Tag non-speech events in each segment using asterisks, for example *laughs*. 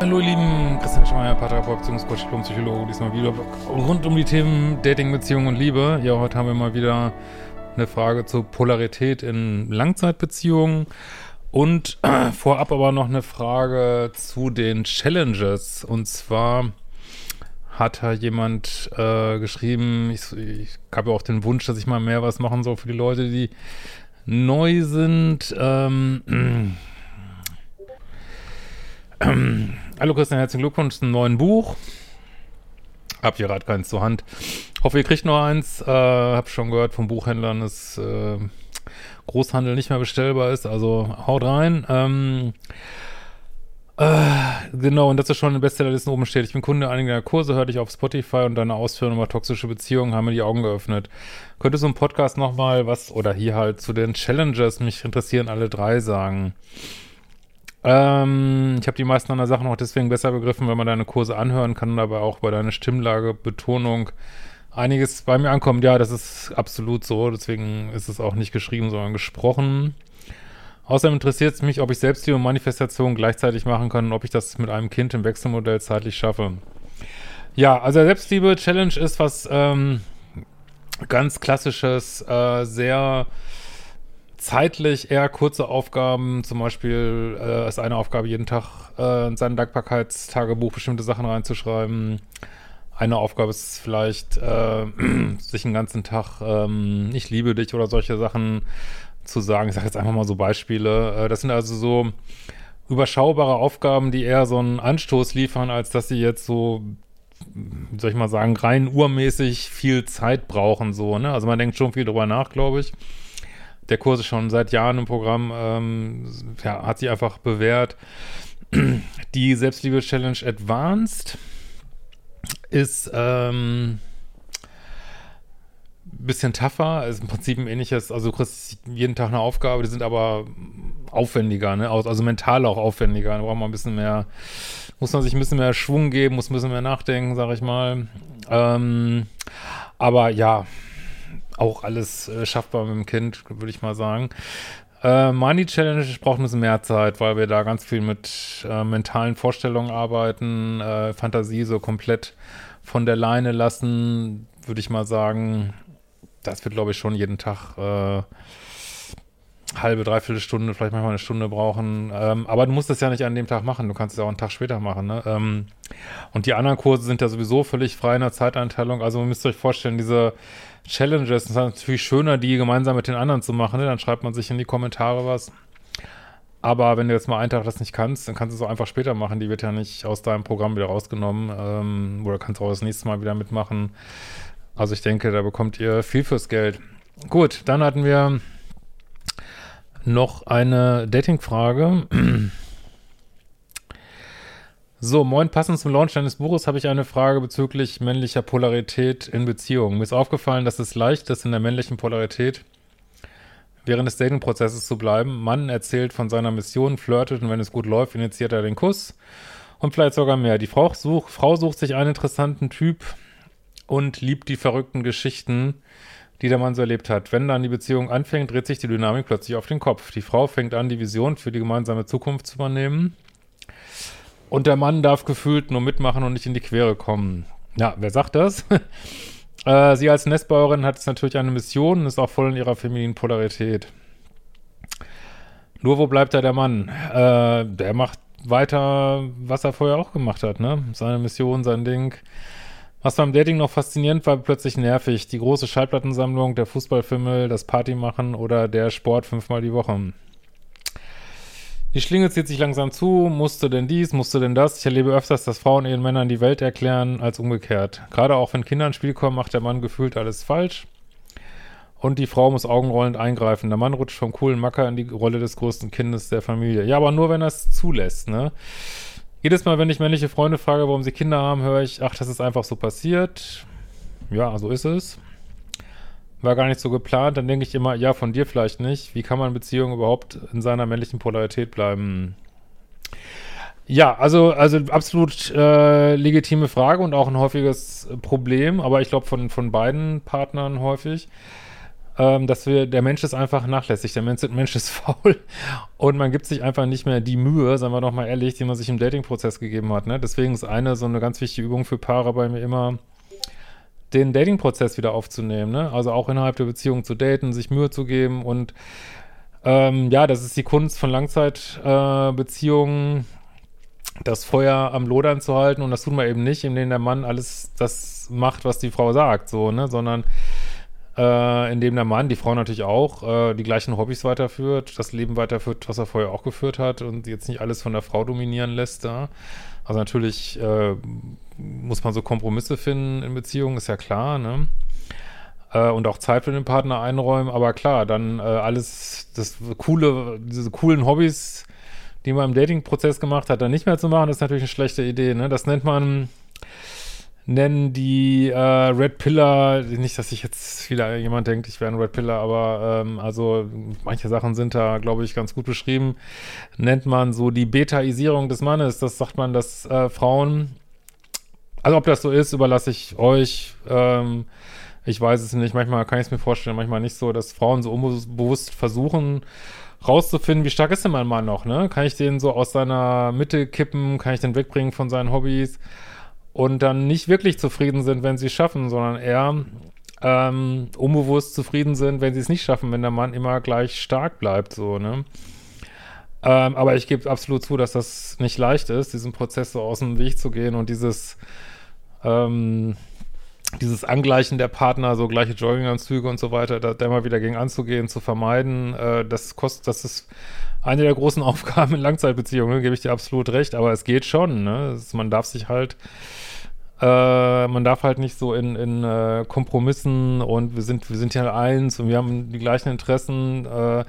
Hallo ihr Lieben, Christian Schmeier, Paartherapeut, Beziehungscoach, Psychologe, diesmal wieder rund um die Themen Dating, Beziehung und Liebe. Ja, heute haben wir mal wieder eine Frage zur Polarität in Langzeitbeziehungen und äh, *clears throat* vorab aber noch eine Frage zu den Challenges. Und zwar hat da jemand äh, geschrieben, ich, ich habe ja auch den Wunsch, dass ich mal mehr was machen soll für die Leute, die neu sind. Ähm, *clears throat* Hallo Christian, herzlichen Glückwunsch zum neuen Buch. Hab hier gerade keins zur Hand. Hoffe, ihr kriegt noch eins. Äh, hab schon gehört von Buchhändlern, dass äh, Großhandel nicht mehr bestellbar ist. Also haut rein. Ähm, äh, genau, und dass es schon in Bestsellerlisten oben steht. Ich bin Kunde einiger Kurse, hörte ich auf Spotify und deine Ausführungen über toxische Beziehungen haben mir die Augen geöffnet. Könnte so ein Podcast nochmal was, oder hier halt zu den Challenges, mich interessieren alle drei sagen. Ähm, ich habe die meisten anderen Sachen auch deswegen besser begriffen, weil man deine Kurse anhören kann aber auch bei deiner Stimmlage, Betonung einiges bei mir ankommt. Ja, das ist absolut so. Deswegen ist es auch nicht geschrieben, sondern gesprochen. Außerdem interessiert es mich, ob ich Selbstliebe und Manifestation gleichzeitig machen kann und ob ich das mit einem Kind im Wechselmodell zeitlich schaffe. Ja, also Selbstliebe-Challenge ist was ähm, ganz klassisches, äh, sehr zeitlich eher kurze Aufgaben, zum Beispiel äh, ist eine Aufgabe, jeden Tag äh, in sein Dankbarkeitstagebuch bestimmte Sachen reinzuschreiben. Eine Aufgabe ist vielleicht, äh, *clears throat* sich den ganzen Tag, ähm, ich liebe dich oder solche Sachen zu sagen. Ich sage jetzt einfach mal so Beispiele. Äh, das sind also so überschaubare Aufgaben, die eher so einen Anstoß liefern, als dass sie jetzt so wie soll ich mal sagen, rein urmäßig viel Zeit brauchen, so, ne? Also man denkt schon viel drüber nach, glaube ich der Kurs ist schon seit Jahren im Programm, ähm, ja, hat sich einfach bewährt. Die Selbstliebe-Challenge Advanced ist ähm, bisschen tougher, ist im Prinzip ein ähnliches, also du kriegst jeden Tag eine Aufgabe, die sind aber aufwendiger, ne? also mental auch aufwendiger, da braucht man ein bisschen mehr, muss man sich ein bisschen mehr Schwung geben, muss ein bisschen mehr nachdenken, sag ich mal. Ähm, aber ja, auch alles äh, schaffbar mit dem Kind, würde ich mal sagen. Äh, Money Challenge braucht ein bisschen mehr Zeit, weil wir da ganz viel mit äh, mentalen Vorstellungen arbeiten, äh, Fantasie so komplett von der Leine lassen, würde ich mal sagen. Das wird, glaube ich, schon jeden Tag äh, halbe, dreiviertel Stunde, vielleicht manchmal eine Stunde brauchen. Ähm, aber du musst das ja nicht an dem Tag machen. Du kannst es auch einen Tag später machen. Ne? Ähm, und die anderen Kurse sind ja sowieso völlig frei in der Zeiteinteilung. Also ihr müsst euch vorstellen, diese Challenges, ist natürlich schöner, die gemeinsam mit den anderen zu machen. Ne? Dann schreibt man sich in die Kommentare was. Aber wenn du jetzt mal einen Tag das nicht kannst, dann kannst du es auch einfach später machen. Die wird ja nicht aus deinem Programm wieder rausgenommen. Ähm, oder kannst auch das nächste Mal wieder mitmachen. Also ich denke, da bekommt ihr viel fürs Geld. Gut, dann hatten wir noch eine Dating-Frage. So, moin, passend zum Launch deines Buches habe ich eine Frage bezüglich männlicher Polarität in Beziehungen. Mir ist aufgefallen, dass es leicht ist, in der männlichen Polarität während des Dating-Prozesses zu bleiben. Mann erzählt von seiner Mission, flirtet und wenn es gut läuft, initiiert er den Kuss und vielleicht sogar mehr. Die Frau, such, Frau sucht sich einen interessanten Typ und liebt die verrückten Geschichten, die der Mann so erlebt hat. Wenn dann die Beziehung anfängt, dreht sich die Dynamik plötzlich auf den Kopf. Die Frau fängt an, die Vision für die gemeinsame Zukunft zu übernehmen. Und der Mann darf gefühlt nur mitmachen und nicht in die Quere kommen. Ja, wer sagt das? *laughs* äh, sie als Nestbauerin hat jetzt natürlich eine Mission und ist auch voll in ihrer femininen Polarität. Nur wo bleibt da der Mann? Äh, der macht weiter, was er vorher auch gemacht hat, ne? Seine Mission, sein Ding. Was beim Dating noch faszinierend war, plötzlich nervig. Die große Schallplattensammlung, der Fußballfimmel, das Partymachen oder der Sport fünfmal die Woche. Die Schlinge zieht sich langsam zu, musste denn dies, musste denn das. Ich erlebe öfters, dass Frauen ihren Männern die Welt erklären, als umgekehrt. Gerade auch wenn Kinder ins Spiel kommen, macht der Mann gefühlt alles falsch. Und die Frau muss augenrollend eingreifen. Der Mann rutscht vom coolen Macker in die Rolle des größten Kindes der Familie. Ja, aber nur, wenn er es zulässt, ne? Jedes Mal, wenn ich männliche Freunde frage, warum sie Kinder haben, höre ich, ach, das ist einfach so passiert. Ja, so ist es war gar nicht so geplant, dann denke ich immer, ja, von dir vielleicht nicht. Wie kann man Beziehung überhaupt in seiner männlichen Polarität bleiben? Ja, also, also absolut äh, legitime Frage und auch ein häufiges Problem, aber ich glaube von, von beiden Partnern häufig, ähm, dass wir, der Mensch ist einfach nachlässig, der Mensch, Mensch ist *laughs* faul und man gibt sich einfach nicht mehr die Mühe, sagen wir doch mal ehrlich, die man sich im Dating-Prozess gegeben hat. Ne? Deswegen ist eine so eine ganz wichtige Übung für Paare bei mir immer, den Dating-Prozess wieder aufzunehmen, ne? Also auch innerhalb der Beziehung zu daten, sich Mühe zu geben und ähm, ja, das ist die Kunst von Langzeitbeziehungen, äh, das Feuer am Lodern zu halten und das tut man eben nicht, indem der Mann alles das macht, was die Frau sagt, so, ne? Sondern äh, indem der Mann, die Frau natürlich auch, äh, die gleichen Hobbys weiterführt, das Leben weiterführt, was er vorher auch geführt hat und jetzt nicht alles von der Frau dominieren lässt da. Also natürlich äh, muss man so Kompromisse finden in Beziehungen, ist ja klar, ne? Äh, und auch Zeit für den Partner einräumen, aber klar, dann äh, alles, das coole, diese coolen Hobbys, die man im Dating-Prozess gemacht hat, dann nicht mehr zu machen, ist natürlich eine schlechte Idee, ne? Das nennt man nennen die äh, Red Pillar, nicht, dass ich jetzt wieder jemand denkt, ich wäre ein Red Pillar, aber ähm, also manche Sachen sind da, glaube ich, ganz gut beschrieben, nennt man so die Betaisierung des Mannes. Das sagt man, dass äh, Frauen, also ob das so ist, überlasse ich euch. Ähm, ich weiß es nicht, manchmal kann ich es mir vorstellen, manchmal nicht so, dass Frauen so unbewusst versuchen, rauszufinden, wie stark ist denn mein Mann noch, ne? Kann ich den so aus seiner Mitte kippen? Kann ich den wegbringen von seinen Hobbys? Und dann nicht wirklich zufrieden sind, wenn sie es schaffen, sondern eher ähm, unbewusst zufrieden sind, wenn sie es nicht schaffen, wenn der Mann immer gleich stark bleibt, so, ne? Ähm, aber ich gebe absolut zu, dass das nicht leicht ist, diesen Prozess so aus dem Weg zu gehen und dieses, ähm, dieses Angleichen der Partner, so gleiche Jogginganzüge und so weiter, da, da immer wieder gegen anzugehen, zu vermeiden, äh, das kostet, das ist eine der großen *laughs* Aufgaben in Langzeitbeziehungen, gebe ich dir absolut recht, aber es geht schon, ne? Es, man darf sich halt, äh, man darf halt nicht so in, in äh, Kompromissen und wir sind, wir sind ja eins und wir haben die gleichen Interessen, äh,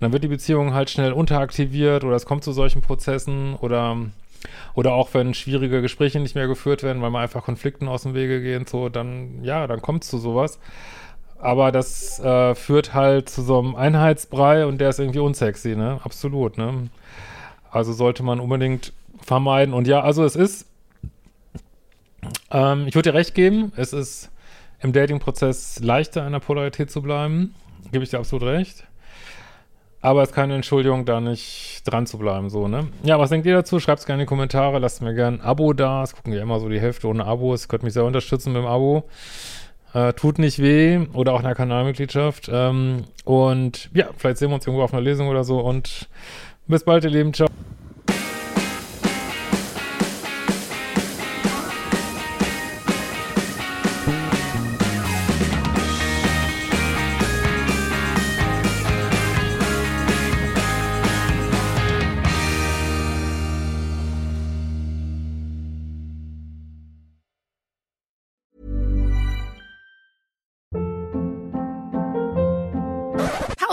dann wird die Beziehung halt schnell unteraktiviert oder es kommt zu solchen Prozessen oder oder auch wenn schwierige Gespräche nicht mehr geführt werden, weil man einfach Konflikten aus dem Wege gehen, so, dann, ja, dann kommt es zu sowas. Aber das äh, führt halt zu so einem Einheitsbrei und der ist irgendwie unsexy, ne? Absolut, ne? Also sollte man unbedingt vermeiden. Und ja, also es ist, ähm, ich würde dir recht geben, es ist im Dating-Prozess leichter, in der Polarität zu bleiben. Gebe ich dir absolut recht. Aber es ist keine Entschuldigung, da nicht dran zu bleiben, so, ne? Ja, was denkt ihr dazu? Schreibt es gerne in die Kommentare, lasst mir gerne ein Abo da. Es gucken ja immer so die Hälfte ohne Abo. Es könnte mich sehr unterstützen mit dem Abo. Äh, tut nicht weh oder auch eine Kanalmitgliedschaft. Ähm, und ja, vielleicht sehen wir uns irgendwo auf einer Lesung oder so. Und bis bald, ihr Lieben. Ciao.